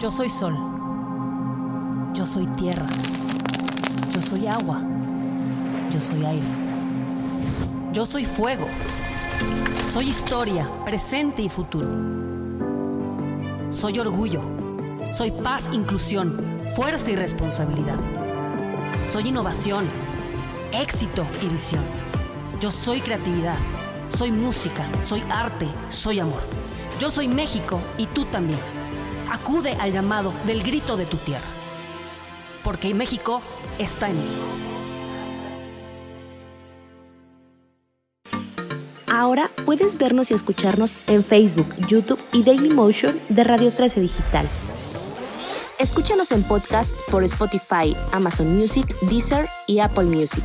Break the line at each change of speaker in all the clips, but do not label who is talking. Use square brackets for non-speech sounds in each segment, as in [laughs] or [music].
Yo soy sol. Yo soy tierra. Yo soy agua. Yo soy aire. Yo soy fuego. Soy historia, presente y futuro. Soy orgullo. Soy paz, inclusión, fuerza y responsabilidad. Soy innovación, éxito y visión. Yo soy creatividad. Soy música, soy arte, soy amor. Yo soy México y tú también. Acude al llamado del grito de tu tierra. Porque México está en mí.
Ahora puedes vernos y escucharnos en Facebook, YouTube y Dailymotion de Radio 13 Digital. Escúchanos en podcast por Spotify, Amazon Music, Deezer y Apple Music.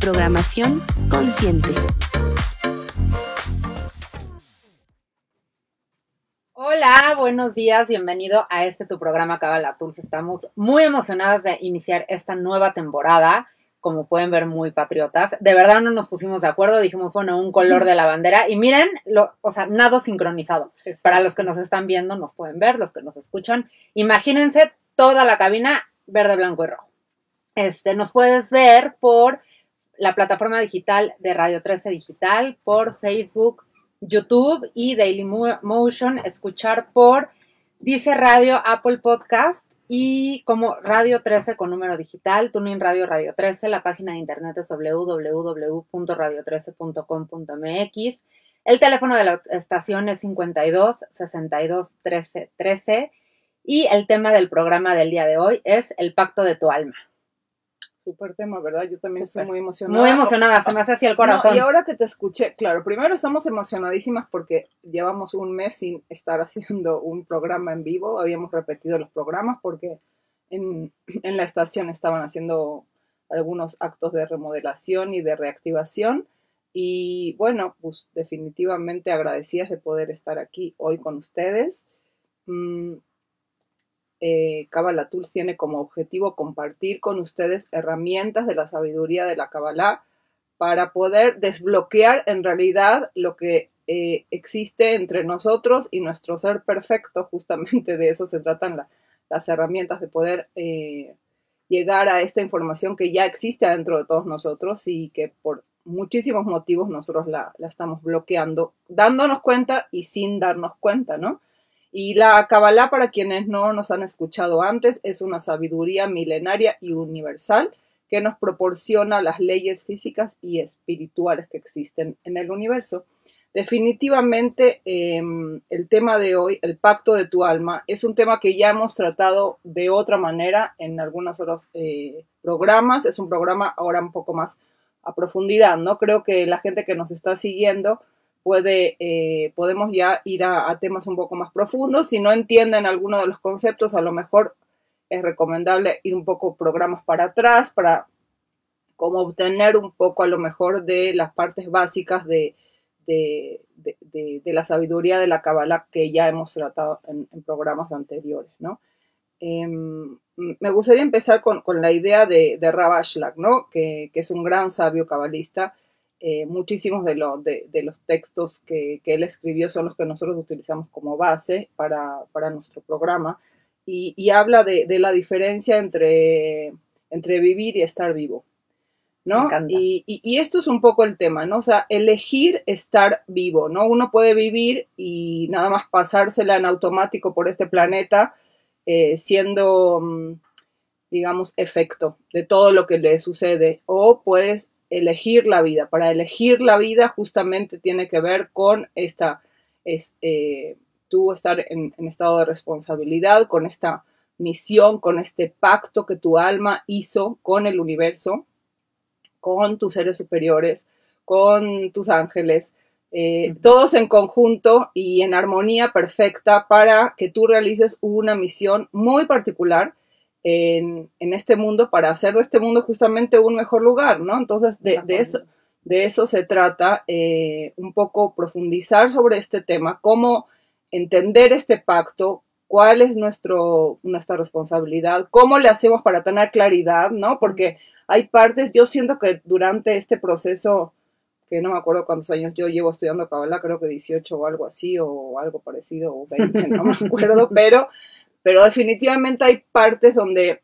programación consciente.
Hola, buenos días, bienvenido a este tu programa Cabala Tools. Estamos muy emocionadas de iniciar esta nueva temporada, como pueden ver, muy patriotas. De verdad no nos pusimos de acuerdo, dijimos, bueno, un color de la bandera y miren, lo, o sea, nada sincronizado. Para los que nos están viendo, nos pueden ver, los que nos escuchan, imagínense toda la cabina verde, blanco y rojo. Este, nos puedes ver por la plataforma digital de Radio 13 Digital, por Facebook, YouTube y Daily Motion, escuchar por Dice Radio, Apple Podcast y como Radio 13 con número digital, Tuning Radio Radio 13, la página de internet es www.radio13.com.mx. El teléfono de la estación es 52 62 13 13 y el tema del programa del día de hoy es el pacto de tu alma.
Super tema, ¿verdad? Yo también estoy muy emocionada.
Muy emocionada, se me hace así el corazón.
y ahora que te escuché, claro, primero estamos emocionadísimas porque llevamos un mes sin estar [laughs] haciendo un programa en vivo. Habíamos repetido los programas porque en, en la estación estaban haciendo algunos actos de remodelación y de reactivación. Y bueno, pues definitivamente agradecidas de poder estar aquí hoy con ustedes. Mm, eh, Kabbalah Tools tiene como objetivo compartir con ustedes herramientas de la sabiduría de la Kabbalah para poder desbloquear en realidad lo que eh, existe entre nosotros y nuestro ser perfecto. [laughs] Justamente de eso se tratan las herramientas de poder eh, llegar a esta información que ya existe dentro de todos nosotros y que por muchísimos motivos nosotros la, la estamos bloqueando, dándonos cuenta y sin darnos cuenta, ¿no? Y la Kabbalah, para quienes no nos han escuchado antes, es una sabiduría milenaria y universal que nos proporciona las leyes físicas y espirituales que existen en el universo. Definitivamente em, el tema de hoy, el pacto de tu alma, es un tema que ya hemos tratado de otra manera en algunos otros eh, programas. Es un programa ahora un poco más a profundidad, ¿no? Creo que la gente que nos está siguiendo puede, eh, podemos ya ir a, temas un poco más profundos. Si no entienden alguno de los conceptos, a lo mejor es recomendable ir un poco programas para atrás para como obtener un poco a lo mejor de las partes básicas de, de, la sabiduría de la Kabbalah que ya hemos tratado en, programas anteriores, ¿no? Em, me gustaría empezar con, la idea de, de ¿no? Que, que, es un gran sabio cabalista eh, muchísimos de, de, los textos que, él escribió son los que nosotros utilizamos como base para, nuestro programa y, habla de, la diferencia entre, entre vivir y estar vivo. ¿no? Y, y, esto es un poco el tema, ¿no? O sea, elegir estar vivo, ¿no? Uno puede vivir y nada más pasársela en automático por este planeta, eh, siendo, mm, digamos, efecto de todo lo que le sucede, o puedes elegir la vida. Para elegir la vida justamente tiene que ver con esta, eh, tú estar en, estado de responsabilidad, con esta misión, con este pacto que tu alma hizo con el universo, con tus seres superiores, con tus ángeles, eh, todos en conjunto y en armonía perfecta para que tú realices una misión muy particular en, este mundo para hacer de este mundo justamente un mejor lugar, ¿no? Entonces, de, eso, de eso se trata, eh, un poco profundizar sobre este tema, cómo entender este pacto, cuál es nuestro, nuestra responsabilidad, cómo le hacemos para tener claridad, ¿no? Porque hay partes, yo siento que durante este proceso, que no me acuerdo cuántos años yo llevo estudiando Kabbalah, creo que 18 o algo así, o algo parecido, o 20, no me [laughs] acuerdo, pero, pero definitivamente hay partes donde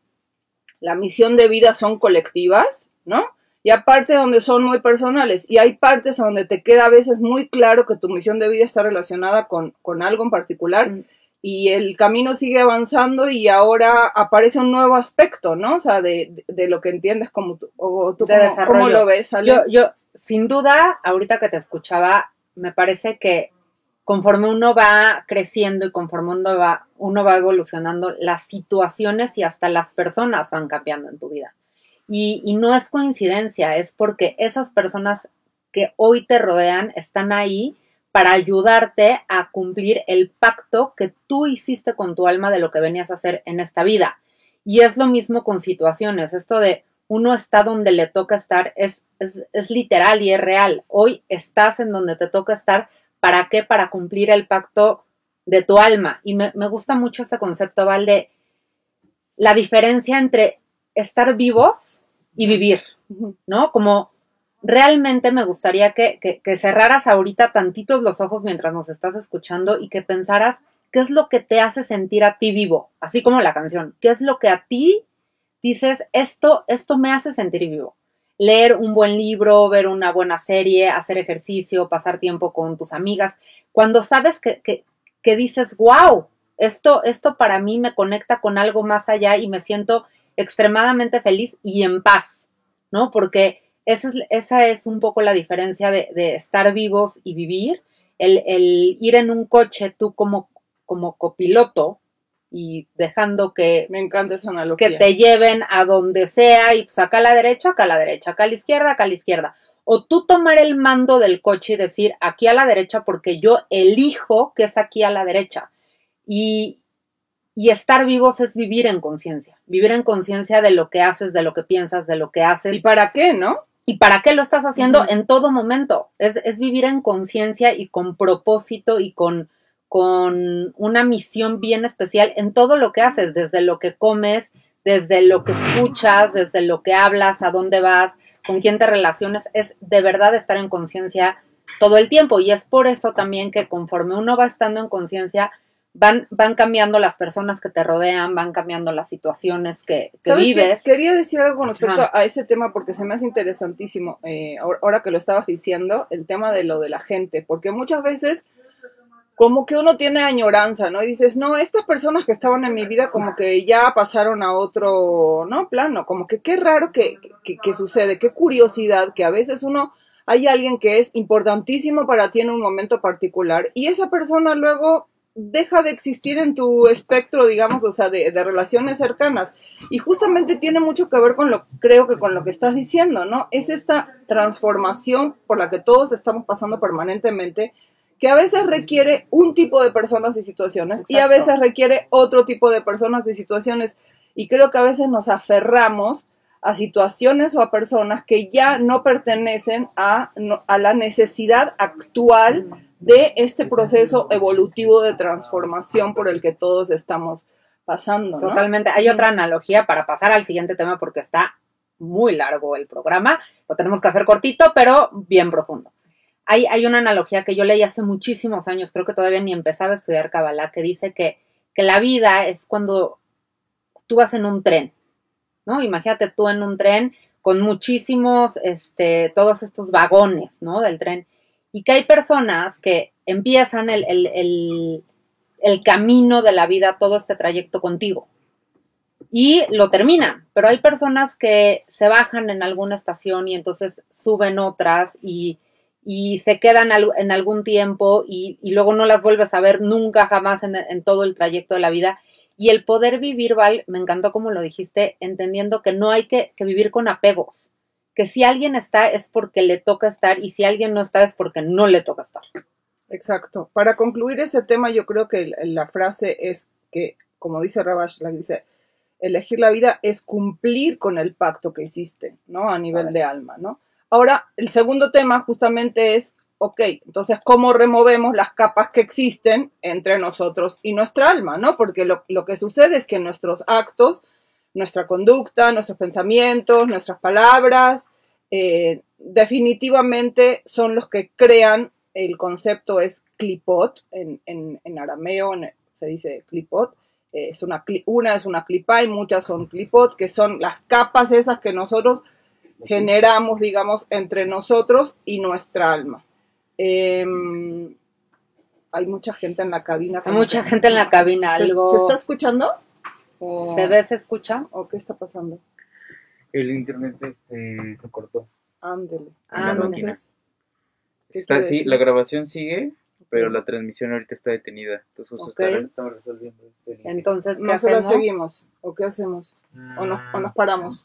la misión de vida son colectivas, ¿no? Y aparte donde son muy personales. Y hay partes donde te queda a veces muy claro que tu misión de vida está relacionada con, con algo en particular. Mm y el camino sigue avanzando y ahora aparece un nuevo aspecto, ¿no? O sea, de, lo que entiendes como tú, o tú cómo, lo ves.
Yo, yo, sin duda, ahorita que te escuchaba, me parece que conforme uno va creciendo y conforme uno va, uno va evolucionando, las situaciones y hasta las personas van cambiando en tu vida. Y, no es coincidencia, es porque esas personas que hoy te rodean están ahí para ayudarte a cumplir el pacto que tú hiciste con tu alma de lo que venías a hacer en esta vida. Y es lo mismo con situaciones. Esto de uno está donde le toca estar es, es, literal y es real. Hoy estás en donde te toca estar. ¿Para qué? Para cumplir el pacto de tu alma. Y me, me gusta mucho este concepto, Val, de la diferencia entre estar vivos y vivir, ¿no? Como realmente me gustaría que, cerraras ahorita tantitos los ojos mientras nos estás escuchando y que pensaras qué es lo que te hace sentir a ti vivo, así como la canción, qué es lo que a ti dices, esto, esto me hace sentir vivo. Leer un buen libro, ver una buena serie, hacer ejercicio, pasar tiempo con tus amigas. Cuando sabes que, que, que dices, wow, esto, esto para mí me conecta con algo más allá y me siento extremadamente feliz y en paz, ¿no? Porque esa es, esa es un poco la diferencia de, estar vivos y vivir. El, ir en un coche tú como, como copiloto y dejando que,
Me encanta esa analogía.
que te lleven a donde sea y pues acá a la derecha, acá a la derecha, acá a la izquierda, acá a la izquierda. O tú tomar el mando del coche y decir aquí a la derecha porque yo elijo que es aquí a la derecha. Y, y estar vivos es vivir en conciencia, vivir en conciencia de lo que haces, de lo que piensas, de lo que haces.
¿Y para qué, no?
¿Y para qué lo estás haciendo en todo momento? Es, es vivir en conciencia y con propósito y con, con una misión bien especial en todo lo que haces, desde lo que comes, desde lo que escuchas, desde lo que hablas, a dónde vas, con quién te relaciones, es de verdad estar en conciencia todo el tiempo. Y es por eso también que conforme uno va estando en conciencia, van, van cambiando las personas que te rodean, van cambiando las situaciones que, vives.
Quería decir algo con respecto a ese tema porque se me hace interesantísimo, eh, ahora que lo estabas diciendo, el tema de lo de la gente, porque muchas veces como que uno tiene añoranza, ¿no? Y dices, no, estas personas que estaban en mi vida como que ya pasaron a otro, ¿no? Plano, como que qué raro que, que, sucede, qué curiosidad, que a veces uno hay alguien que es importantísimo para ti en un momento particular y esa persona luego deja de existir en tu espectro, digamos, o sea, de, relaciones cercanas. Y justamente tiene mucho que ver con lo, creo que con lo que estás diciendo, ¿no? Es esta transformación por la que todos estamos pasando permanentemente, que a veces requiere un tipo de personas y situaciones y a veces requiere otro tipo de personas y situaciones. Y creo que a veces nos aferramos a situaciones o a personas que ya no pertenecen a, a la necesidad actual de este proceso evolutivo de transformación por el que todos estamos pasando.
Totalmente. Hay otra analogía para pasar al siguiente tema porque está muy largo el programa. Lo tenemos que hacer cortito, pero bien profundo. Hay, hay una analogía que yo leí hace muchísimos años, creo que todavía ni empezaba a estudiar Kabbalah, que dice que, que la vida es cuando tú vas en un tren, ¿no? Imagínate tú en un tren con muchísimos, este, todos estos vagones, ¿no? Del tren y que hay personas que empiezan el, el, camino de la vida, todo este trayecto contigo y lo terminan, pero hay personas que se bajan en alguna estación y entonces suben otras y, y se quedan en algún tiempo y, y, luego no las vuelves a ver nunca jamás en, en, todo el trayecto de la vida. Y el poder vivir, Val, me encantó como lo dijiste, entendiendo que no hay que, que vivir con apegos, que si alguien está es porque le toca estar y si alguien no está es porque no le toca estar.
Exacto. Para concluir este tema, yo creo que la frase es que, como dice Rabash, dice, elegir la vida es cumplir con el pacto que hiciste, ¿no? A nivel de alma, ¿no? Ahora, el segundo tema justamente es, ok, entonces, ¿cómo removemos las capas que existen entre nosotros y nuestra alma, ¿no? Porque lo, que sucede es que nuestros actos, nuestra conducta, nuestros pensamientos, nuestras palabras, eh, definitivamente son los que crean, el concepto es clipot, en, en, arameo se dice clipot, eh, es una, una es una clipa y muchas son clipot, que son las capas esas que nosotros generamos, digamos, entre nosotros y nuestra alma. Em, hay mucha gente en la cabina.
Hay mucha gente en la cabina.
¿Se,
algo...
¿se está escuchando?
¿Se ve, se escucha?
¿O qué está pasando?
El internet este, se cortó.
Ándele.
Ah,
Está, sí, la grabación sigue, pero la transmisión ahorita está detenida. Entonces
okay.
estamos resolviendo.
Este Entonces,
¿qué ¿Nosotros seguimos? ¿O qué hacemos? ¿O, nos, ¿O nos paramos?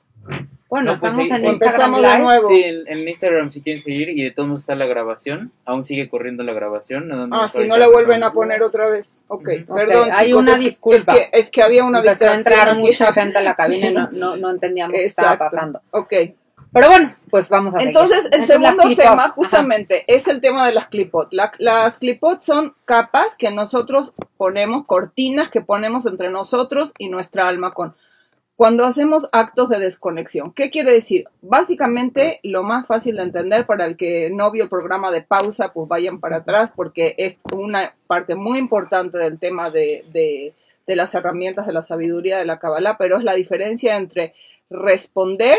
Bueno,
pues
estamos en
Instagram
Live.
de nuevo.
Sí, en, Instagram si quieren seguir y de todos modos está la grabación. Aún sigue corriendo la grabación.
ah, si no la vuelven a poner otra vez. Ok, perdón.
Hay una disculpa.
Es que, es que había una
Empezó distracción. entrar mucha gente a la cabina y no, [laughs] no, no entendíamos qué estaba pasando.
Ok.
Pero bueno, pues vamos a
Entonces, el segundo tema justamente es el tema de las clipot. las clipot son capas que nosotros ponemos, cortinas que ponemos entre nosotros y nuestra alma con cuando hacemos actos de desconexión. ¿Qué quiere decir? Básicamente, lo más fácil de entender para el que no vio el programa de pausa, pues vayan para atrás porque es una parte muy importante del tema de, de, las herramientas de la sabiduría de la Kabbalah, pero es la diferencia entre responder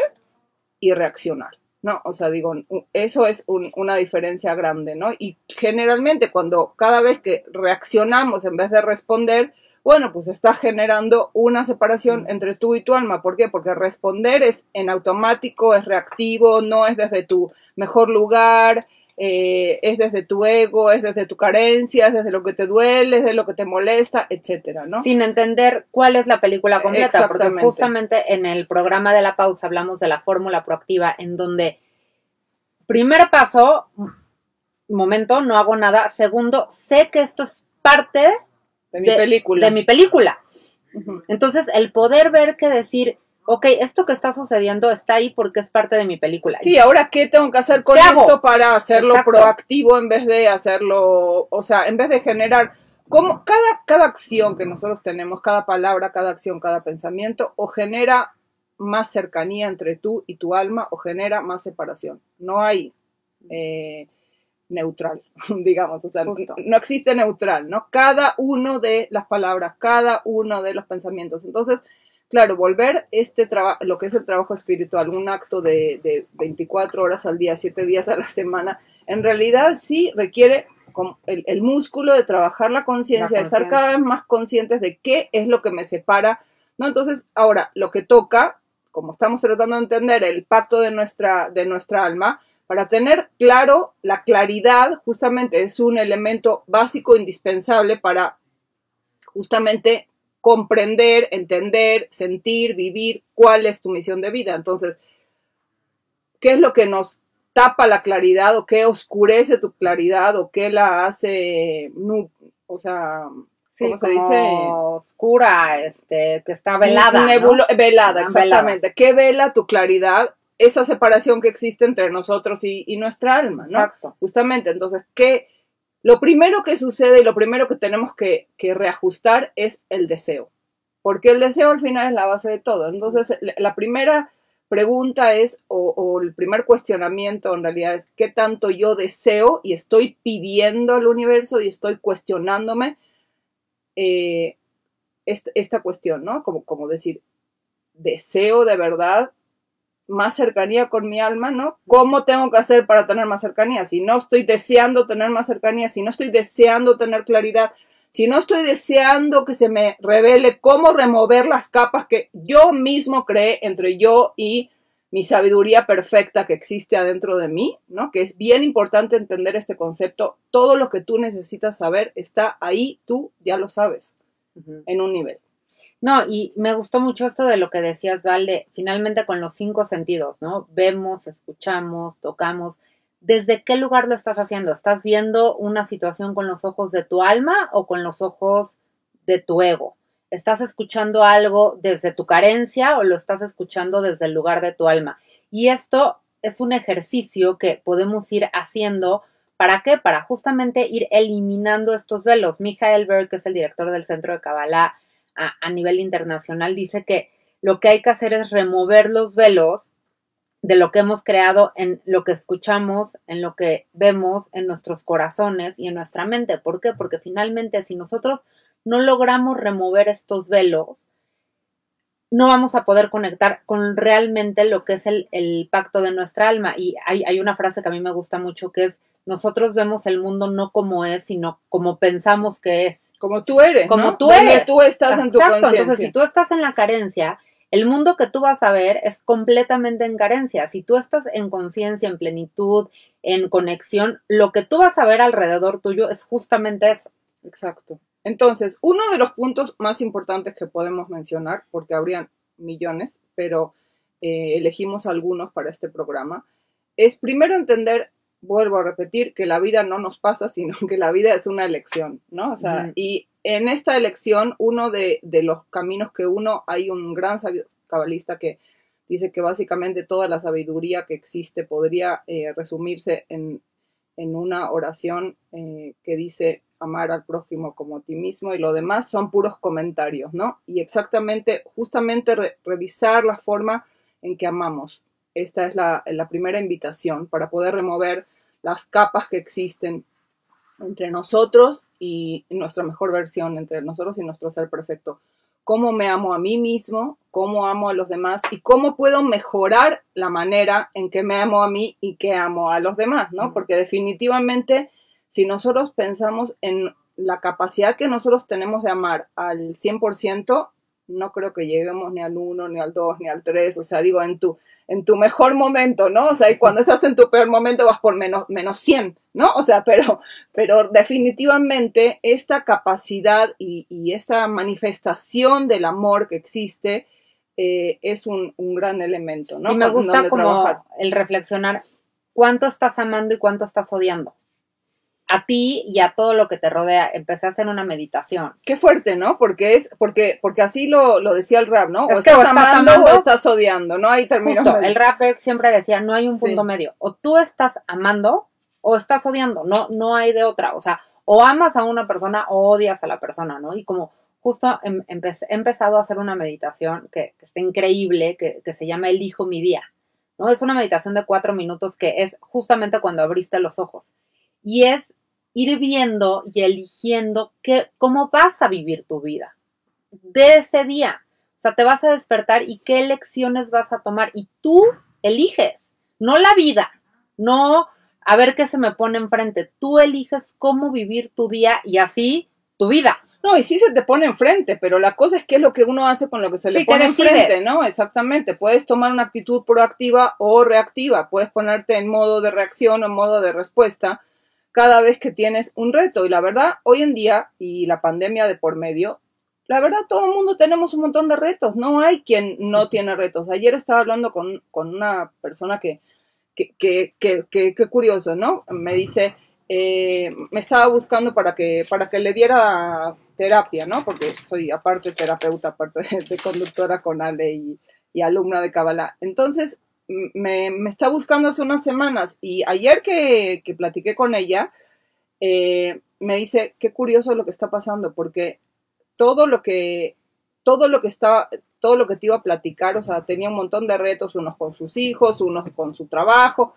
y reaccionar. ¿no? O sea, digo, eso es una diferencia grande, ¿no? Y generalmente cuando cada vez que reaccionamos en vez de responder, bueno, pues está generando una separación mm. entre tú y tu alma. ¿Por qué? Porque responder es en automático, es reactivo, no es desde tu mejor lugar, eh, es desde tu ego, es desde tu carencia, es desde lo que te duele, es de lo que te molesta, etcétera, ¿no?
Sin entender cuál es la película completa, porque justamente en el programa de la pausa hablamos de la fórmula proactiva, en donde primer paso, momento, no hago nada. Segundo, sé que esto es parte
de mi película.
De mi película. Entonces, el poder ver que decir, ok, esto que está sucediendo está ahí porque es parte de mi película.
Sí, ahora, ¿qué tengo que hacer con esto para hacerlo proactivo en vez de hacerlo, o sea, en vez de generar, como cada, cada acción que nosotros tenemos, cada palabra, cada acción, cada pensamiento, o genera más cercanía entre tú y tu alma o genera más separación. No hay... Eh, neutral, [laughs] digamos, o sea, no existe neutral, ¿no? Cada uno de las palabras, cada uno de los pensamientos. Entonces, claro, volver este trabajo, lo que es el trabajo espiritual, un acto de, de 24 horas al día, 7 días a la semana, en realidad sí requiere el, el músculo de trabajar la conciencia, de estar cada vez más conscientes de qué es lo que me separa, ¿no? Entonces, ahora, lo que toca, como estamos tratando de entender el pacto de nuestra, de nuestra alma, para tener claro, la claridad justamente es un elemento básico, indispensable para justamente comprender, entender, sentir, vivir cuál es tu misión de vida. Entonces, ¿qué es lo que nos tapa la claridad o qué oscurece tu claridad o qué la hace, o sea,
¿cómo se dice? Oscura, este, que está velada.
Velada, exactamente. ¿Qué vela tu claridad? Esa separación que existe entre nosotros y, nuestra alma, ¿no?
Exacto.
Justamente, entonces, ¿qué? Lo primero que sucede y lo primero que tenemos que, reajustar es el deseo, porque el deseo al final es la base de todo. Entonces, la primera pregunta es, o, el primer cuestionamiento en realidad es, ¿qué tanto yo deseo y estoy pidiendo al universo y estoy cuestionándome eh, esta, cuestión, ¿no? Como, como decir, deseo de verdad más cercanía con mi alma, ¿no? ¿Cómo tengo que hacer para tener más cercanía? Si no estoy deseando tener más cercanía, si no estoy deseando tener claridad, si no estoy deseando que se me revele cómo remover las capas que yo mismo creé entre yo y mi sabiduría perfecta que existe adentro de mí, ¿no? Que es bien importante entender este concepto. Todo lo que tú necesitas saber está ahí, tú ya lo sabes, en un nivel.
No, y me gustó mucho esto de lo que decías, Valde, finalmente con los cinco sentidos, ¿no? Vemos, escuchamos, tocamos. ¿Desde qué lugar lo estás haciendo? ¿Estás viendo una situación con los ojos de tu alma o con los ojos de tu ego? ¿Estás escuchando algo desde tu carencia o lo estás escuchando desde el lugar de tu alma? Y esto es un ejercicio que podemos ir haciendo. ¿Para qué? Para justamente ir eliminando estos velos. Michael Berg, que es el director del Centro de Kabbalah, a, nivel internacional dice que lo que hay que hacer es remover los velos de lo que hemos creado en lo que escuchamos, en lo que vemos, en nuestros corazones y en nuestra mente. ¿Por qué? Porque finalmente si nosotros no logramos remover estos velos, no vamos a poder conectar con realmente lo que es el, pacto de nuestra alma. Y hay, hay, una frase que a mí me gusta mucho que es, nosotros vemos el mundo no como es, sino como pensamos que es.
Como tú eres.
Como tú eres.
tú estás en tu conciencia.
Entonces, si tú estás en la carencia, el mundo que tú vas a ver es completamente en carencia. Si tú estás en conciencia, en plenitud, en conexión, lo que tú vas a ver alrededor tuyo es justamente eso.
Exacto. Entonces, uno de los puntos más importantes que podemos mencionar, porque habrían millones, pero eh, elegimos algunos para este programa, es primero entender vuelvo a repetir que la vida no nos pasa, sino que la vida es una elección, ¿no? O sea, y en esta elección, uno de, los caminos que uno, hay un gran sabio cabalista que dice que básicamente toda la sabiduría que existe podría eh, resumirse en, una oración eh, que dice amar al prójimo como a ti mismo y lo demás son puros comentarios, ¿no? Y exactamente, justamente revisar la forma en que amamos, esta es la, primera invitación para poder remover las capas que existen entre nosotros y nuestra mejor versión, entre nosotros y nuestro ser perfecto. Cómo me amo a mí mismo, cómo amo a los demás y cómo puedo mejorar la manera en que me amo a mí y que amo a los demás, ¿no? Porque definitivamente, si nosotros pensamos en la capacidad que nosotros tenemos de amar al 100%, no creo que lleguemos ni al 1, ni al 2, ni al 3, o sea, digo, en tu, en tu mejor momento, ¿no? O sea, y cuando estás en tu peor momento vas por menos, menos 100, ¿no? O sea, pero, pero definitivamente esta capacidad y, esta manifestación del amor que existe eh, es un, gran elemento, ¿no?
Y me gusta como el reflexionar cuánto estás amando y cuánto estás odiando a ti y a todo lo que te rodea. Empecé a hacer una meditación.
Qué fuerte, ¿no? Porque es, porque, porque así lo, decía el rap, ¿no? o estás, amando, o estás odiando, ¿no? Hay términos.
Justo, el rapper siempre decía, no hay un punto medio. O tú estás amando o estás odiando, no, no hay de otra. O sea, o amas a una persona o odias a la persona, ¿no? Y como justo em, he empezado a hacer una meditación que, que está increíble, que, que se llama Elijo mi día. ¿no? Es una meditación de cuatro minutos que es justamente cuando abriste los ojos. Y es ir viendo y eligiendo qué, cómo vas a vivir tu vida de ese día. O sea, te vas a despertar y qué lecciones vas a tomar. Y tú eliges, no la vida, no a ver qué se me pone enfrente. Tú eliges cómo vivir tu día y así tu vida.
No, y sí se te pone enfrente, pero la cosa es qué es lo que uno hace con lo que se le pone enfrente, ¿no? Exactamente. Puedes tomar una actitud proactiva o reactiva. Puedes ponerte en modo de reacción o en modo de respuesta cada vez que tienes un reto. Y la verdad, hoy en día, y la pandemia de por medio, la verdad, todo el mundo tenemos un montón de retos. No hay quien no tiene retos. Ayer estaba hablando con, una persona que, que, que, que, curioso, ¿no? Me dice, eh, me estaba buscando para que, para que le diera terapia, ¿no? Porque soy aparte terapeuta, aparte de, conductora con Ale y, y alumna de Kabbalah. Entonces, me, está buscando hace unas semanas y ayer que, que platiqué con ella, eh, me dice, qué curioso lo que está pasando, porque todo lo que, todo lo que estaba, todo lo que te iba a platicar, o sea, tenía un montón de retos, unos con sus hijos, unos con su trabajo.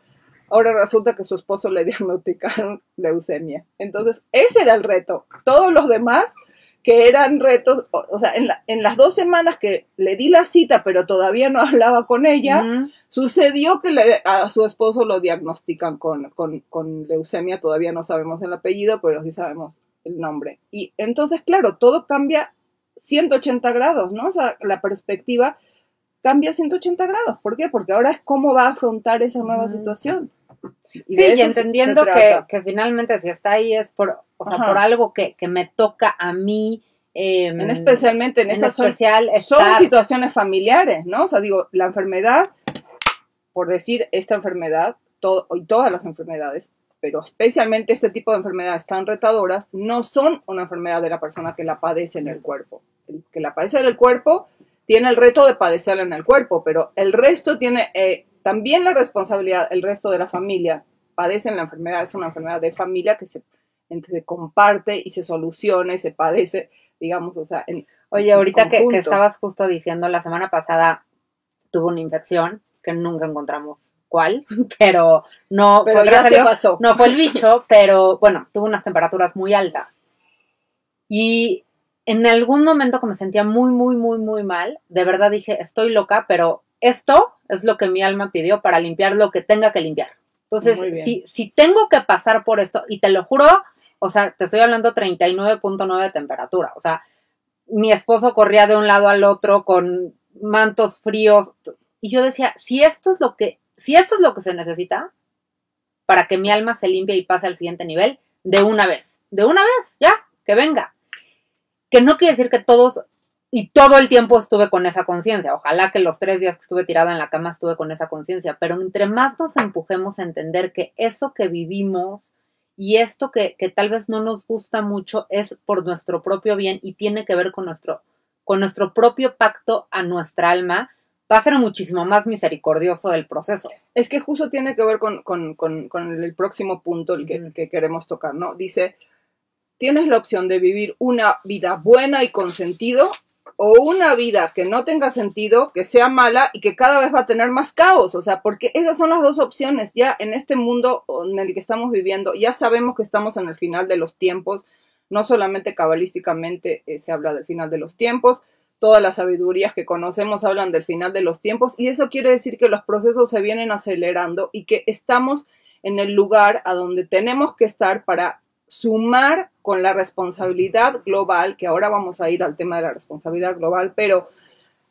Ahora resulta que su esposo le [laughs] diagnosticaron leucemia. Entonces, ese era el reto. Todos los demás que eran retos, o, sea, en, en, las dos semanas que le di la cita, pero todavía no [laughs] hablaba con ella, sucedió que a su esposo lo diagnostican con, con, con, leucemia, todavía no sabemos el apellido, pero sí sabemos el nombre. Y entonces, claro, todo cambia 180 grados, ¿no? O sea, la perspectiva cambia 180 grados. ¿Por qué? Porque ahora es cómo va a afrontar esa nueva situación.
Y sí, y entendiendo que, que, finalmente si está ahí es por, o sea, por algo que, que, me toca a mí Em,
en especialmente en, estas especial son, situaciones familiares, ¿no? O sea, digo, la enfermedad, por decir esta enfermedad, todo, y todas las enfermedades, pero especialmente este tipo de enfermedades tan retadoras, no son una enfermedad de la persona que la padece en el cuerpo. El que la padece en el cuerpo tiene el reto de padecerla en el cuerpo, pero el resto tiene eh, también la responsabilidad, el resto de la familia padecen la enfermedad, es una enfermedad de familia que se, se comparte y se soluciona y se padece digamos, o sea, en,
Oye, ahorita que, estabas justo diciendo, la semana pasada tuvo una infección que nunca encontramos cuál, [laughs] pero no,
pero ya se pasó.
no fue el bicho, [laughs] pero bueno, tuvo unas temperaturas muy altas. Y en algún momento que me sentía muy, muy, muy, muy mal, de verdad dije, estoy loca, pero esto es lo que mi alma pidió para limpiar lo que tenga que limpiar. Entonces, si, si tengo que pasar por esto, y te lo juro, o sea, te estoy hablando 39.9 de temperatura. O sea, mi esposo corría de un lado al otro con mantos fríos. Y yo decía, si esto es lo que, si esto es lo que se necesita para que mi alma se limpie y pase al siguiente nivel, de una vez, de una vez, ya, que venga. Que no quiere decir que todos y todo el tiempo estuve con esa conciencia. Ojalá que los tres días que estuve tirada en la cama estuve con esa conciencia. Pero entre más nos empujemos a entender que eso que vivimos y esto que, tal vez no nos gusta mucho es por nuestro propio bien y tiene que ver con nuestro, con nuestro propio pacto a nuestra alma, va a ser muchísimo más misericordioso el proceso.
Es que justo tiene que ver con, el próximo punto el que, que, queremos tocar, ¿no? Dice, tienes la opción de vivir una vida buena y con sentido o una vida que no tenga sentido, que sea mala y que cada vez va a tener más caos. O sea, porque esas son las dos opciones. Ya en este mundo en el que estamos viviendo, ya sabemos que estamos en el final de los tiempos. No solamente cabalísticamente eh, se habla del final de los tiempos, todas las sabidurías que conocemos hablan del final de los tiempos y eso quiere decir que los procesos se vienen acelerando y que estamos en el lugar a donde tenemos que estar para sumar con la responsabilidad global, que ahora vamos a ir al tema de la responsabilidad global, pero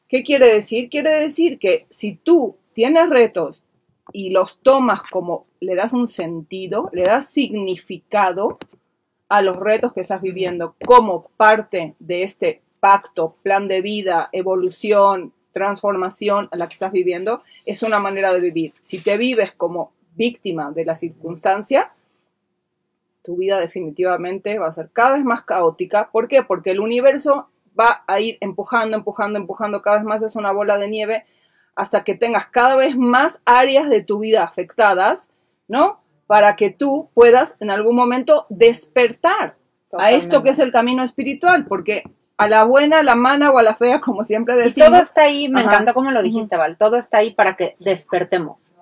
¿qué quiere decir? Quiere decir que si tú tienes retos y los tomas como le das un sentido, le das significado a los retos que estás viviendo como parte de este pacto, plan de vida, evolución, transformación a la que estás viviendo, es una manera de vivir. Si te vives como víctima de la circunstancia, tu vida definitivamente va a ser cada vez más caótica. ¿Por qué? Porque el universo va a ir empujando, empujando, empujando cada vez más, es una bola de nieve, hasta que tengas cada vez más áreas de tu vida afectadas, ¿no? Para que tú puedas en algún momento despertar a esto que es el camino espiritual, porque a la buena, a la mala o a la fea, como siempre decimos.
Y todo está ahí, me encanta como lo dijiste, Val, todo está ahí para que despertemos,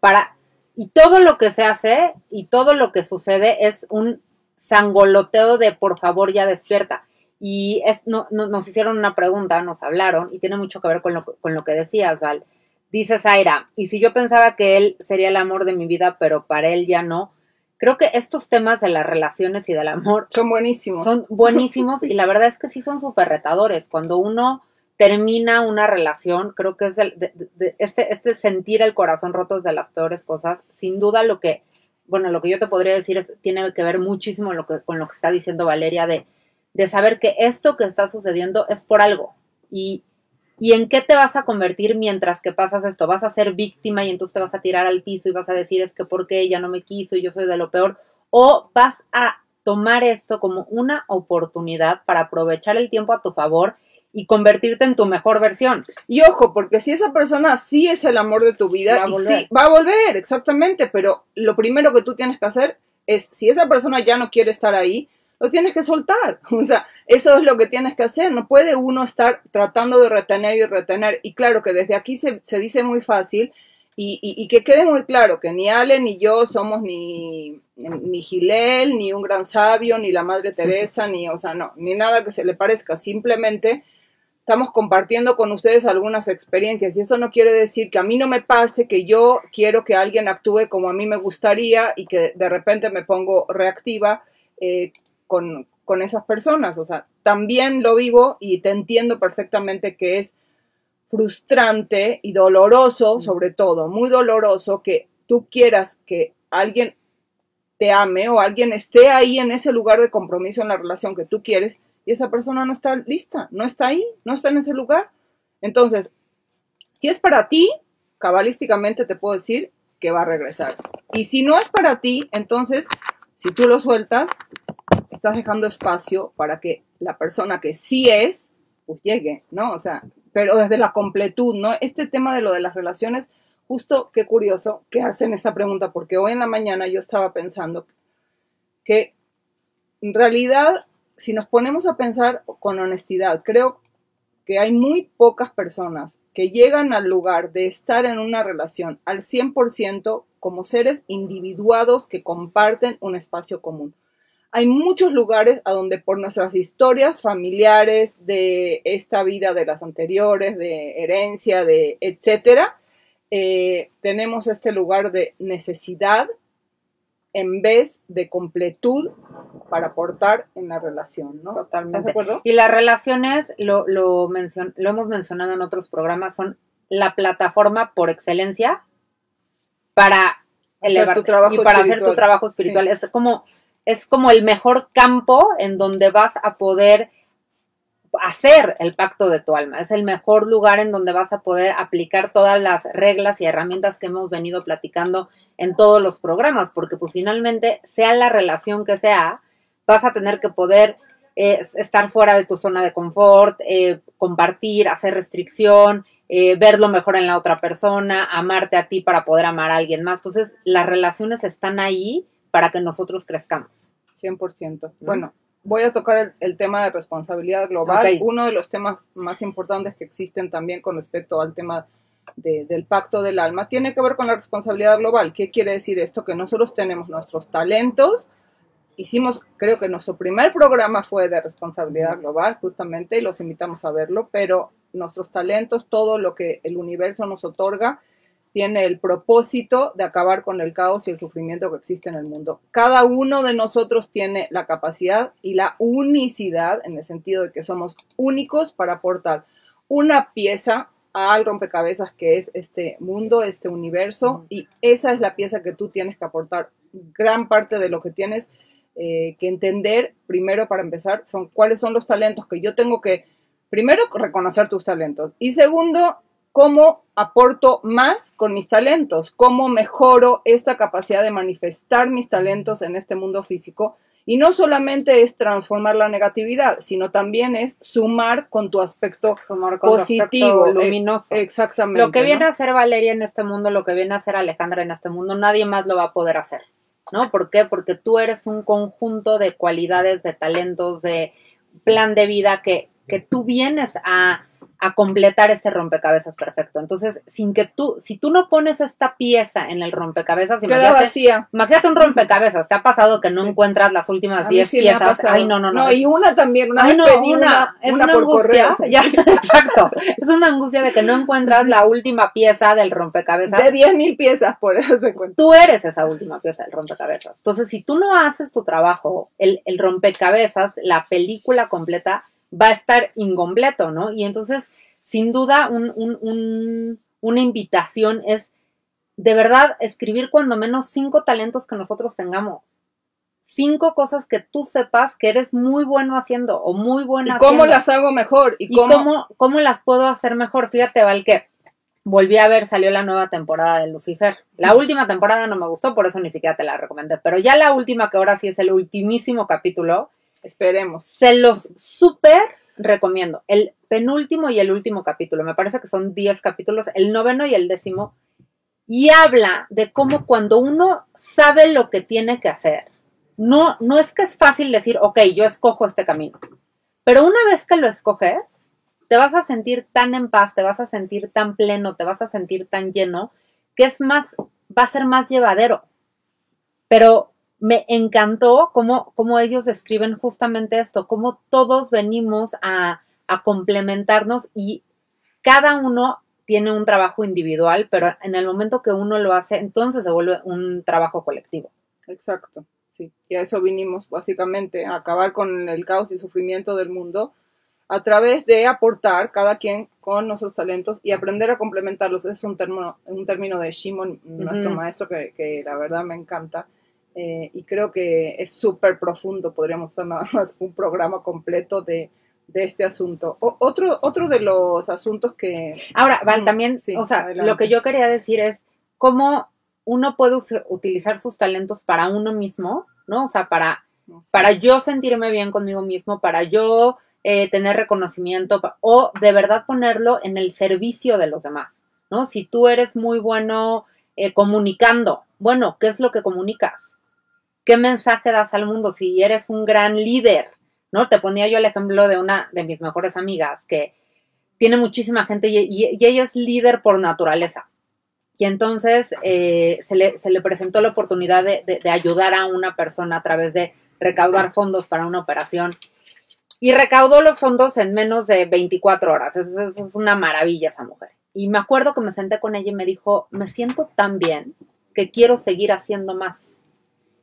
para y todo lo que se hace y todo lo que sucede es un sangoloteo de por favor ya despierta. Y es, no, nos hicieron una pregunta, nos hablaron, y tiene mucho que ver con lo, con lo que decías, Val. Dice Zaira, y si yo pensaba que él sería el amor de mi vida, pero para él ya no, creo que estos temas de las relaciones y del amor
son buenísimos.
Son buenísimos y la verdad es que sí son súper retadores. Cuando uno termina una relación, creo que es este, este sentir el corazón roto es de las peores cosas. Sin duda lo que, bueno, lo que yo te podría decir es, tiene que ver muchísimo lo que, con lo que está diciendo Valeria de, de saber que esto que está sucediendo es por algo. Y, ¿Y en qué te vas a convertir mientras que pasas esto? ¿Vas a ser víctima y entonces te vas a tirar al piso y vas a decir es que porque ella no me quiso y yo soy de lo peor? ¿O vas a tomar esto como una oportunidad para aprovechar el tiempo a tu favor y convertirte en tu mejor versión.
Y ojo, porque si esa persona sí es el amor de tu vida, va a volver, sí, va a volver exactamente, pero lo primero que tú tienes que hacer es, si esa persona ya no quiere estar ahí, lo tienes que soltar. [laughs] O sea, eso es lo que tienes que hacer. No puede uno estar tratando de retener y retener. Y claro que desde aquí se, dice muy fácil y, y, que quede muy claro que ni Ale ni yo somos ni, ni Gilel, ni un gran sabio, ni la Madre Teresa, ni, o sea, no, ni nada que se le parezca. Simplemente estamos compartiendo con ustedes algunas experiencias y eso no quiere decir que a mí no me pase, que yo quiero que alguien actúe como a mí me gustaría y que de repente me pongo reactiva eh, con, con esas personas. O sea, también lo vivo y te entiendo perfectamente que es frustrante y doloroso, sobre todo, muy doloroso que tú quieras que alguien te ame o alguien esté ahí en ese lugar de compromiso en la relación que tú quieres y esa persona no está lista, no está ahí, no está en ese lugar. Entonces, si es para ti, cabalísticamente te puedo decir que va a regresar. Y si no es para ti, entonces, si tú lo sueltas, estás dejando espacio para que la persona que sí es, pues llegue, ¿no? O sea, pero desde la completud, ¿no? Este tema de lo de las relaciones, justo qué curioso que hacen esta pregunta, porque hoy en la mañana yo estaba pensando que en realidad, si nos ponemos a pensar con honestidad, creo que hay muy pocas personas que llegan al lugar de estar en una relación al 100% como seres individuados que comparten un espacio común. Hay muchos lugares a donde por nuestras historias familiares de esta vida de las anteriores, de herencia, de etcétera, eh, tenemos este lugar de necesidad en vez de completud para aportar en la relación, ¿no?
Totalmente. de acuerdo? Y las relaciones, lo, lo, lo hemos mencionado en otros programas, son la plataforma por excelencia para elevar y para hacer tu trabajo espiritual. Es como es como el mejor campo en donde vas a poder hacer el pacto de tu alma. Es el mejor lugar en donde vas a poder aplicar todas las reglas y herramientas que hemos venido platicando en todos los programas, porque pues finalmente, sea la relación que sea, vas a tener que poder eh, estar fuera de tu zona de confort, eh, compartir, hacer restricción, eh, ver lo mejor en la otra persona, amarte a ti para poder amar a alguien más. Entonces, las relaciones están ahí para que nosotros crezcamos.
100%. Bueno, voy a tocar el, tema de responsabilidad global, uno de los temas más importantes que existen también con respecto al tema del pacto del alma, tiene que ver con la responsabilidad global. ¿Qué quiere decir esto? Que nosotros tenemos nuestros talentos. Hicimos, creo que nuestro primer programa fue de responsabilidad global, justamente, y los invitamos a verlo, pero nuestros talentos, todo lo que el universo nos otorga, tiene el propósito de acabar con el caos y el sufrimiento que existe en el mundo. Cada uno de nosotros tiene la capacidad y la unicidad, en el sentido de que somos únicos para aportar una pieza al rompecabezas que es este mundo, este universo, y esa es la pieza que tú tienes que aportar. Gran parte de lo que tienes eh, que entender, primero para empezar, son cuáles son los talentos que yo tengo que, primero, reconocer tus talentos, y segundo, cómo aporto más con mis talentos, cómo mejoro esta capacidad de manifestar mis talentos en este mundo físico. Y no solamente es transformar la negatividad, sino también es sumar con tu aspecto positivo,
luminoso.
Exactamente.
Lo que viene a hacer Valeria en este mundo, lo que viene a hacer Alejandra en este mundo, nadie más lo va a poder hacer. ¿No? ¿Por qué? Porque tú eres un conjunto de cualidades, de talentos, de plan de vida que, que tú vienes a a completar ese rompecabezas perfecto. Entonces, sin que tú, si tú no pones esta pieza en el rompecabezas,
Queda vacía.
imagínate un rompecabezas, ¿te ha pasado que no encuentras las últimas 10 piezas? Ay, no, no, no.
No, y una también, una
Ay, no, una, es una, angustia. [laughs] Ya, exacto. Es una angustia de que no encuentras la última pieza del rompecabezas.
De 10 mil piezas, por eso te.
Tú eres esa última pieza del rompecabezas. Entonces, si tú no haces tu trabajo, el, el rompecabezas, la película completa, va a estar incompleto, ¿no? Y entonces, sin duda, una invitación es de verdad escribir cuando menos cinco talentos que nosotros tengamos. Cinco cosas que tú sepas que eres muy bueno haciendo o muy buena
¿Y cómo las hago mejor?
¿Y, cómo... cómo, las puedo hacer mejor? Fíjate, Val, que volví a ver, salió la nueva temporada de Lucifer. La última temporada no me gustó, por eso ni siquiera te la recomendé. Pero ya la última, que ahora sí es el ultimísimo capítulo,
Esperemos.
Se los súper recomiendo. El penúltimo y el último capítulo, me parece que son 10 capítulos, el noveno y el décimo, y habla de cómo cuando uno sabe lo que tiene que hacer, no, no es que es fácil decir, ok, yo escojo este camino, pero una vez que lo escoges, te vas a sentir tan en paz, te vas a sentir tan pleno, te vas a sentir tan lleno, que es más, va a ser más llevadero. Pero me encantó cómo, cómo ellos describen justamente esto, cómo todos venimos a, a complementarnos y cada uno tiene un trabajo individual, pero en el momento que uno lo hace, entonces se vuelve un trabajo colectivo.
Exacto, sí. Y a eso vinimos básicamente, a acabar con el caos y sufrimiento del mundo a través de aportar cada quien con nuestros talentos y aprender a complementarlos. Es un término, un término de Shimon, nuestro maestro, que, que, la verdad me encanta eh, y creo que es súper profundo, podríamos hacer nada más un programa completo de, este asunto. otro, otro de los asuntos que...
Ahora, Val, mm, también, o sea, lo que yo quería decir es cómo uno puede utilizar sus talentos para uno mismo, ¿no? O sea, para, para yo sentirme bien conmigo mismo, para yo eh, tener reconocimiento o de verdad ponerlo en el servicio de los demás, ¿no? Si tú eres muy bueno eh, comunicando, bueno, ¿qué es lo que comunicas? ¿Qué mensaje das al mundo? Si eres un gran líder, ¿no? Te ponía yo el ejemplo de una de mis mejores amigas que tiene muchísima gente y ella es líder por naturaleza. Y entonces eh, se, le, se, le, presentó la oportunidad de, ayudar a una persona a través de recaudar fondos para una operación. Y recaudó los fondos en menos de 24 horas. Es, es, una maravilla esa mujer. Y me acuerdo que me senté con ella y me dijo, me siento tan bien que quiero seguir haciendo más.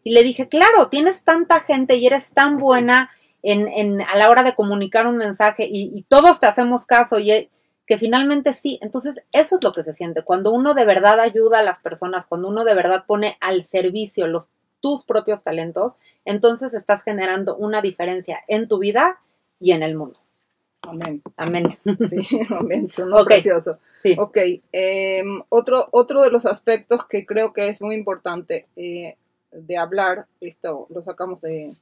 Y le dije, claro, tienes tanta gente y eres tan buena en, en a la hora de comunicar un mensaje y, y todos te hacemos caso y que finalmente sí. Entonces, eso es lo que se siente. Cuando uno de verdad ayuda a las personas, cuando uno de verdad pone al servicio los, tus propios talentos, entonces estás generando una diferencia en tu vida y en el mundo.
Amén.
Amén.
Sí, [laughs] amén. Sonó precioso. Sí. Ok. Em, otro, otro de los aspectos que creo que es muy importante eh, de hablar, esto lo sacamos de,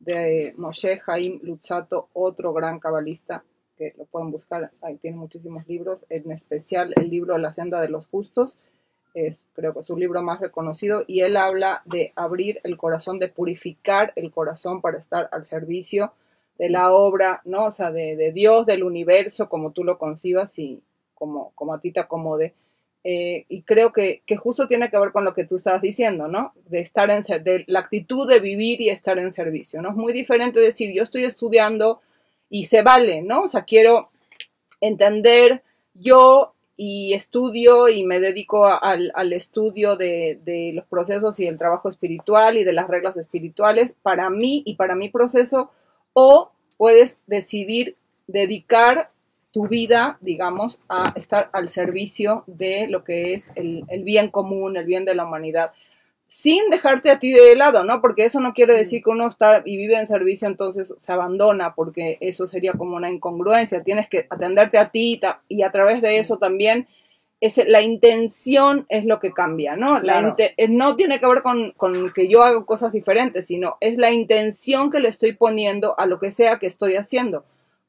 de Moshe Haim Luchato, otro gran cabalista, que lo pueden buscar, ahí tiene muchísimos libros, en especial el libro La senda de los justos, es creo que su libro más reconocido, y él habla de abrir el corazón, de purificar el corazón para estar al servicio de la obra, ¿no? O sea, de, Dios, del universo, como tú lo concibas y como, como a ti te acomode. Eh, y creo que, que, justo tiene que ver con lo que tú estabas diciendo, ¿no? De estar en, de la actitud de vivir y estar en servicio, ¿no? Es muy diferente decir, yo estoy estudiando y se vale, ¿no? O sea, quiero entender yo y estudio y me dedico al, estudio de, de, los procesos y el trabajo espiritual y de las reglas espirituales para mí y para mi proceso, o puedes decidir dedicar tu vida, digamos, a estar al servicio de lo que es el, el bien común, el bien de la humanidad sin dejarte a ti de lado, ¿no? Porque eso no quiere decir que uno está y vive en servicio, entonces se abandona, porque eso sería como una incongruencia. Tienes que atenderte a ti y a través de eso también es, la intención es lo que cambia, ¿no? La eh, no tiene que ver con, con, que yo haga cosas diferentes, sino es la intención que le estoy poniendo a lo que sea que estoy haciendo.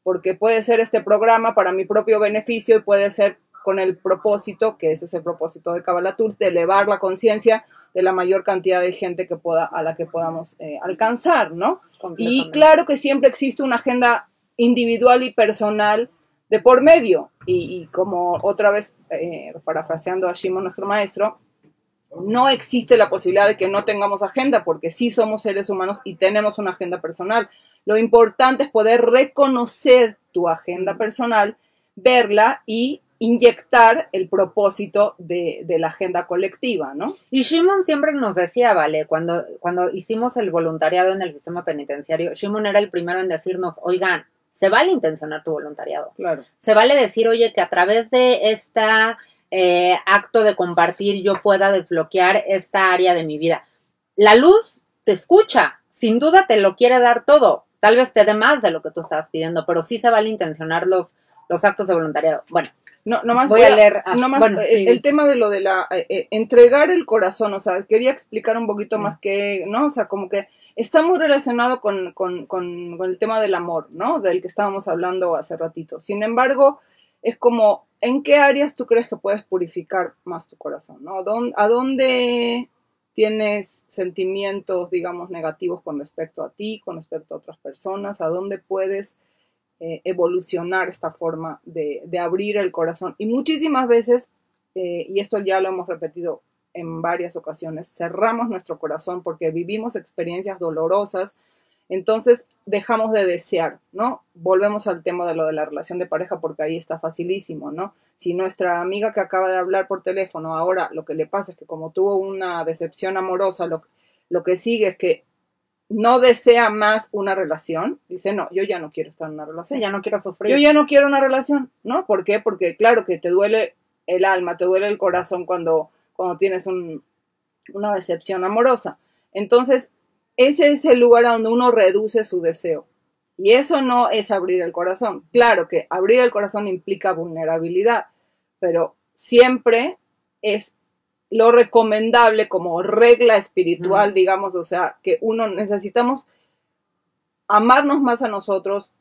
Porque puede ser este programa para mi propio beneficio y puede ser con el propósito, que ese es el propósito de Kabbalah Tours, de elevar la conciencia de la mayor cantidad de gente que pueda, a la que podamos eh, alcanzar, ¿no? Y claro que siempre existe una agenda individual y personal de por medio. Y, como otra vez, eh, parafraseando a Shimon, nuestro maestro, no existe la posibilidad de que no tengamos agenda, porque sí somos seres humanos y tenemos una agenda personal. Lo importante es poder reconocer tu agenda personal, verla y inyectar el propósito de, la agenda colectiva, ¿no?
Y Shimon siempre nos decía, vale, cuando, cuando hicimos el voluntariado en el sistema penitenciario, Shimon era el primero en decirnos, oigan, se vale intencionar tu voluntariado.
Claro.
Se vale decir, oye, que a través de este acto de compartir yo pueda desbloquear esta área de mi vida. La luz te escucha, sin duda te lo quiere dar todo, tal vez te dé más de lo que tú estabas pidiendo, pero sí se vale intencionar los, los actos de voluntariado. Bueno,
no, nomás voy, a, leer. Ah, el, tema de lo de la eh, eh, entregar el corazón, o sea, quería explicar un poquito más que, ¿no? O sea, como que está muy relacionado con, el tema del amor, ¿no? Del que estábamos hablando hace ratito. Sin embargo, es como, ¿en qué áreas tú crees que puedes purificar más tu corazón, ¿no? ¿A dónde tienes sentimientos, digamos, negativos con respecto a ti, con respecto a otras personas? ¿A dónde puedes eh, evolucionar esta forma de, abrir el corazón. Y muchísimas veces, eh, y esto ya lo hemos repetido en varias ocasiones, cerramos nuestro corazón porque vivimos experiencias dolorosas, entonces dejamos de desear, ¿no? Volvemos al tema de lo de la relación de pareja porque ahí está facilísimo, ¿no? Si nuestra amiga que acaba de hablar por teléfono ahora lo que le pasa es que como tuvo una decepción amorosa, lo, lo que sigue es que no desea más una relación, dice, no, yo ya no quiero estar en una relación.
ya no quiero sufrir.
Yo ya no quiero una relación, ¿no? ¿Por qué? Porque claro que te duele el alma, te duele el corazón cuando, cuando tienes una decepción amorosa. Entonces, ese es el lugar a donde uno reduce su deseo. Y eso no es abrir el corazón. Claro que abrir el corazón implica vulnerabilidad, pero siempre es lo recomendable como regla espiritual, digamos, o sea, que uno necesitamos amarnos más a nosotros,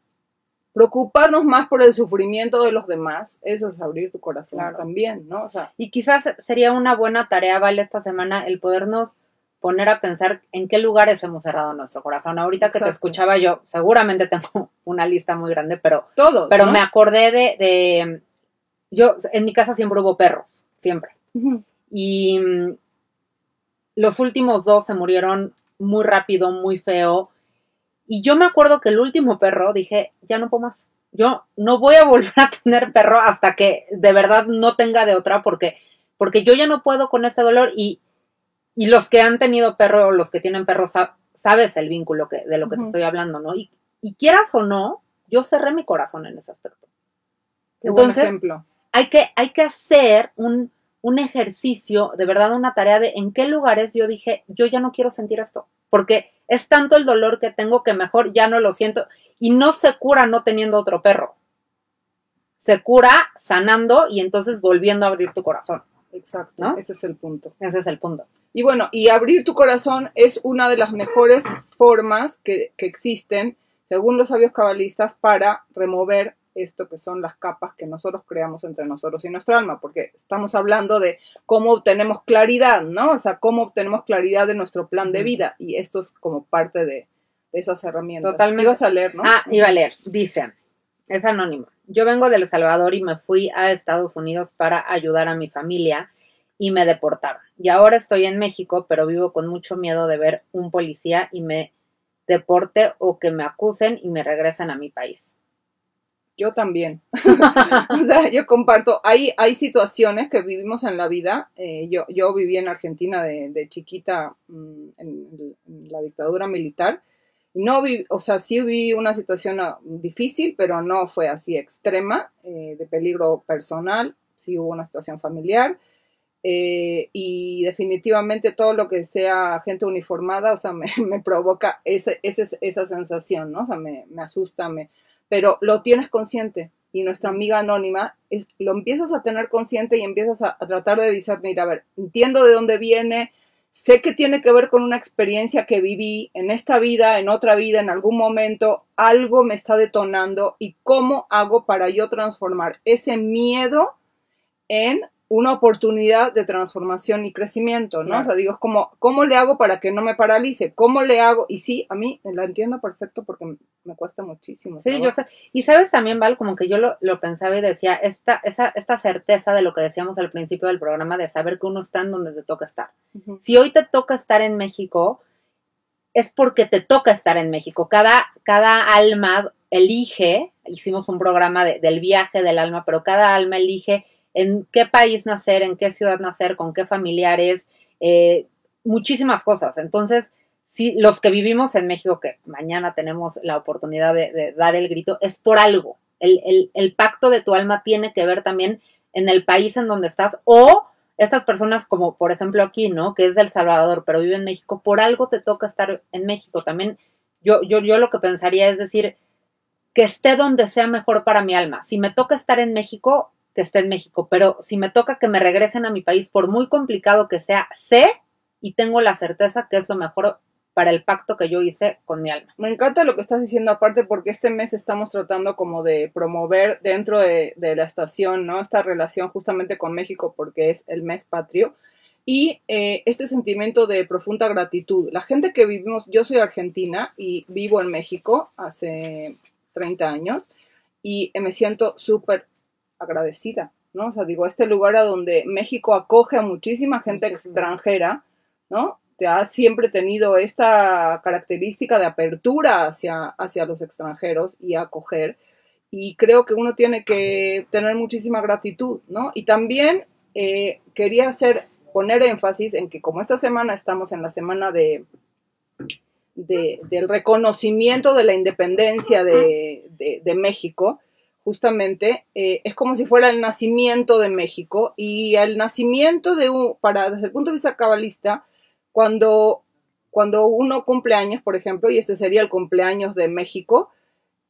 preocuparnos más por el sufrimiento de los demás, eso es abrir tu corazón también, ¿no? O sea,
y quizás sería una buena tarea, Vale, esta semana el podernos poner a pensar en qué lugares hemos cerrado nuestro corazón. Ahorita que te escuchaba yo, seguramente [laughs] tengo una lista muy grande, pero
todos,
pero me acordé de, de, yo en mi casa siempre hubo perros, siempre. Y mm, los últimos dos se murieron muy rápido, muy feo. Y yo me acuerdo que el último perro dije, ya no puedo más. Yo no voy a [laughs] volver a tener perro hasta que de verdad no tenga de otra porque, porque yo ya no puedo con ese dolor y, y los que han tenido perro o los que tienen perro sabes el vínculo que, de lo que te estoy hablando, ¿no? Y, y, quieras o no, yo cerré mi corazón en ese aspecto. Entonces, Hay, que, hay que hacer un, un ejercicio, de verdad una tarea de en qué lugares yo dije, yo ya no quiero sentir esto, porque es tanto el dolor que tengo que mejor ya no lo siento y no se cura no teniendo otro perro. Se cura sanando y entonces volviendo a abrir tu corazón.
Exacto, ¿no? ese es el punto.
Ese es el punto.
Y bueno, y abrir tu corazón es una de las mejores formas que, que existen, según los sabios cabalistas, para remover esto que son las capas que nosotros creamos entre nosotros y nuestro alma, porque estamos hablando de cómo obtenemos claridad, ¿no? O sea, cómo obtenemos claridad de nuestro plan de vida y esto es como parte de, esas herramientas.
Totalmente.
Ibas a leer, ¿no?
Ah, iba a leer. Dice, es anónimo. Yo vengo de El Salvador y me fui a Estados Unidos para ayudar a mi familia y me deportaron. Y ahora estoy en México, pero vivo con mucho miedo de ver un policía y me deporte o que me acusen y me regresen a mi país.
Yo también. [laughs] o sea, yo comparto. Hay, hay situaciones que vivimos en la vida. Eh, yo, yo viví en Argentina de, chiquita mm, en, la dictadura militar. No vi, o sea, sí vi una situación ah, difícil, pero no fue así extrema, eh, de peligro personal. Sí hubo una situación familiar. Eh, y definitivamente todo lo que sea gente uniformada, o sea, [laughs] me, provoca esa sensación, ¿no? O sea, me, me asusta, me, pero lo tienes consciente y nuestra amiga anónima es, lo empiezas a tener consciente y empiezas a, tratar de discernir, a ver, entiendo de dónde viene, sé que tiene que ver con una experiencia que viví en esta vida, en otra vida, en algún momento, algo me está detonando y cómo hago para yo transformar ese miedo en una oportunidad de transformación y crecimiento, ¿no? O sea, digo, es como, ¿cómo le hago para que no me paralice? ¿Cómo le hago? Y sí, a mí la entiendo perfecto porque me cuesta muchísimo.
Sí, yo sé. Y sabes también, Val, como que yo lo, lo, pensaba y decía, esta, esa, esta certeza de lo que decíamos al principio del programa, de saber que uno está en donde te toca estar. Si hoy te toca estar en México, es porque te toca estar en México. Cada, cada alma elige, hicimos un programa del viaje del alma, pero cada alma elige en qué país nacer, en qué ciudad nacer, con qué familiares, eh, muchísimas cosas. Entonces, si los que vivimos en México, que mañana tenemos la oportunidad de, dar el grito, es por algo. El, pacto de tu alma tiene que ver también en el país en donde estás o estas personas como por ejemplo aquí, ¿no? Que es del Salvador, pero vive en México, por algo te toca estar en México. También yo, yo, yo lo que pensaría es decir, que esté donde sea mejor para mi alma. Si me toca estar en México, que esté en México, pero si me toca que me regresen a mi país, por muy complicado que sea, sé y tengo la certeza que es lo mejor para el pacto que yo hice con mi alma.
Me encanta lo que estás diciendo aparte porque este mes estamos tratando como de promover dentro de, la estación, ¿no? Esta relación justamente con México porque es el mes patrio y eh, este sentimiento de profunda gratitud. La gente que vivimos, yo soy argentina y vivo en México hace 30 años y me siento súper agradecida, ¿no? O sea, digo, este lugar a donde México acoge a muchísima gente extranjera, ¿no? Te ha siempre tenido esta característica de apertura hacia, hacia los extranjeros y acoger. Y creo que uno tiene que tener muchísima gratitud, ¿no? Y también eh, quería hacer, poner énfasis en que como esta semana estamos en la semana de, del reconocimiento de la independencia de, de México, justamente, eh, es como si fuera el nacimiento de México y el nacimiento de un, para, desde el punto de vista cabalista, cuando, cuando uno cumple años, por ejemplo, y este sería el cumpleaños de México,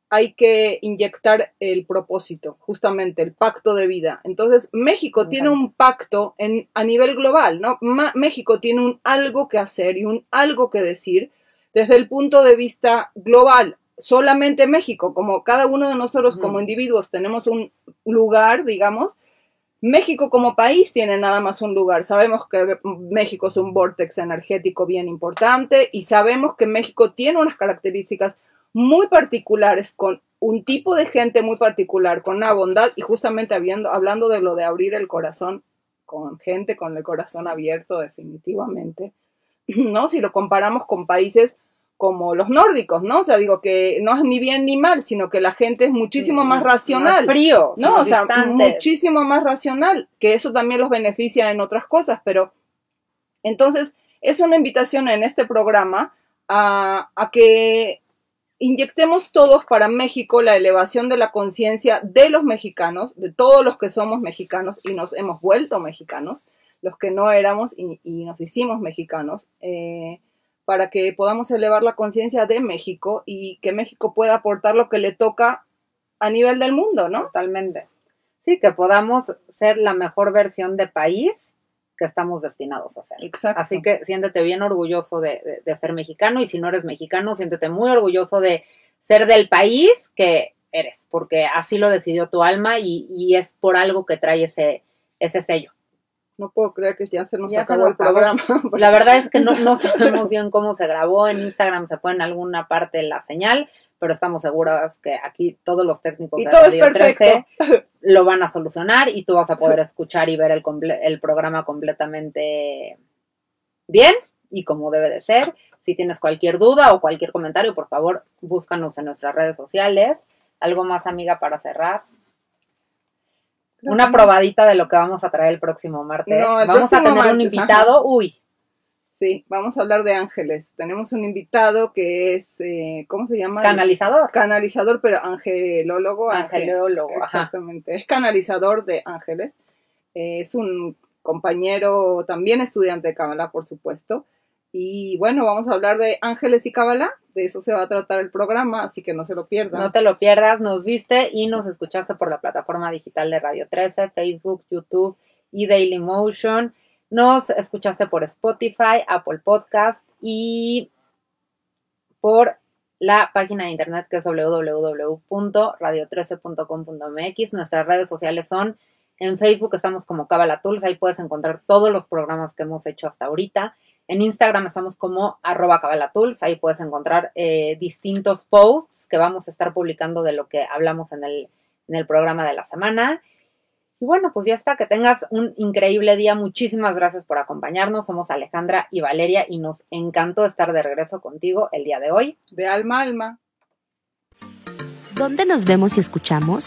hay que inyectar el propósito, justamente el pacto de vida. Entonces, México tiene un pacto en, a nivel global, ¿no? México tiene un algo que hacer y un algo que decir desde el punto de vista global. Solamente México, como cada uno de nosotros como individuos tenemos un lugar, digamos, México como país tiene nada más un lugar. Sabemos que México es un vortex energético bien importante y sabemos que México tiene unas características muy particulares, con un tipo de gente muy particular, con una bondad y justamente habiendo, hablando de lo de abrir el corazón, con gente con el corazón abierto definitivamente, [clears throat] ¿no? Si lo comparamos con países como los nórdicos, ¿no? O sea, digo que no es ni bien ni mal, sino que la gente es muchísimo más racional.
Más frío,
¿no? o sea, muchísimo más racional, que eso también los beneficia en otras cosas, pero entonces es una invitación en este programa a, a que inyectemos todos para México la elevación de la conciencia de los mexicanos, de todos los que somos mexicanos y nos hemos vuelto mexicanos, los que no éramos y, nos hicimos mexicanos, eh, para que podamos elevar la conciencia de México y que México pueda aportar lo que le toca a nivel del mundo, ¿no?
Totalmente. Sí, que podamos ser la mejor versión de país que estamos destinados a ser.
Exacto.
Así que siéntete bien orgulloso de, ser mexicano y si no eres mexicano, siéntete muy orgulloso de ser del país que eres, porque así lo decidió tu alma y, es por algo que trae ese, ese sello.
No puedo creer que ya se nos acabó el programa. [laughs]
La verdad es que [laughs] no, no sabemos bien cómo se grabó. En Instagram se fue en alguna parte la señal, pero estamos seguros que aquí todos los técnicos
de Radio 13 [laughs]
lo van a solucionar y tú vas a poder escuchar y ver el, el programa completamente bien y como debe de ser. Si tienes cualquier duda o cualquier comentario, por favor, búscanos en nuestras redes sociales. ¿Algo más, amiga, para cerrar? Una probadita de lo que vamos a traer el próximo martes. vamos a tener un invitado. Uy,
Sí, vamos a hablar de ángeles. Tenemos un invitado que es, eh, ¿cómo se llama?
Canalizador.
Canalizador, pero angelólogo.
Angelólogo,
exactamente. Es canalizador de ángeles. Eh, es un compañero, también estudiante de Kabbalah, por supuesto. Y bueno, vamos a hablar de ángeles y Kabbalah. De eso se va a tratar el programa, así que no se lo pierdan.
No te lo pierdas, nos viste y nos escuchaste por la plataforma digital de Radio 13, Facebook, YouTube y Daily Motion. Nos escuchaste por Spotify, Apple Podcast y por la página de internet que es www.radio13.com.mx. Nuestras redes sociales son en Facebook estamos como Cabala Tools, ahí puedes encontrar todos los programas que hemos hecho hasta ahorita. En Instagram estamos como arroba Tools, ahí puedes encontrar eh, distintos posts que vamos a estar publicando de lo que hablamos en el, en el programa de la semana. Y bueno, pues ya está, que tengas un increíble día. Muchísimas gracias por acompañarnos. Somos Alejandra y Valeria y nos encantó estar de regreso contigo el día de hoy.
De alma a alma.
¿Dónde nos vemos y escuchamos?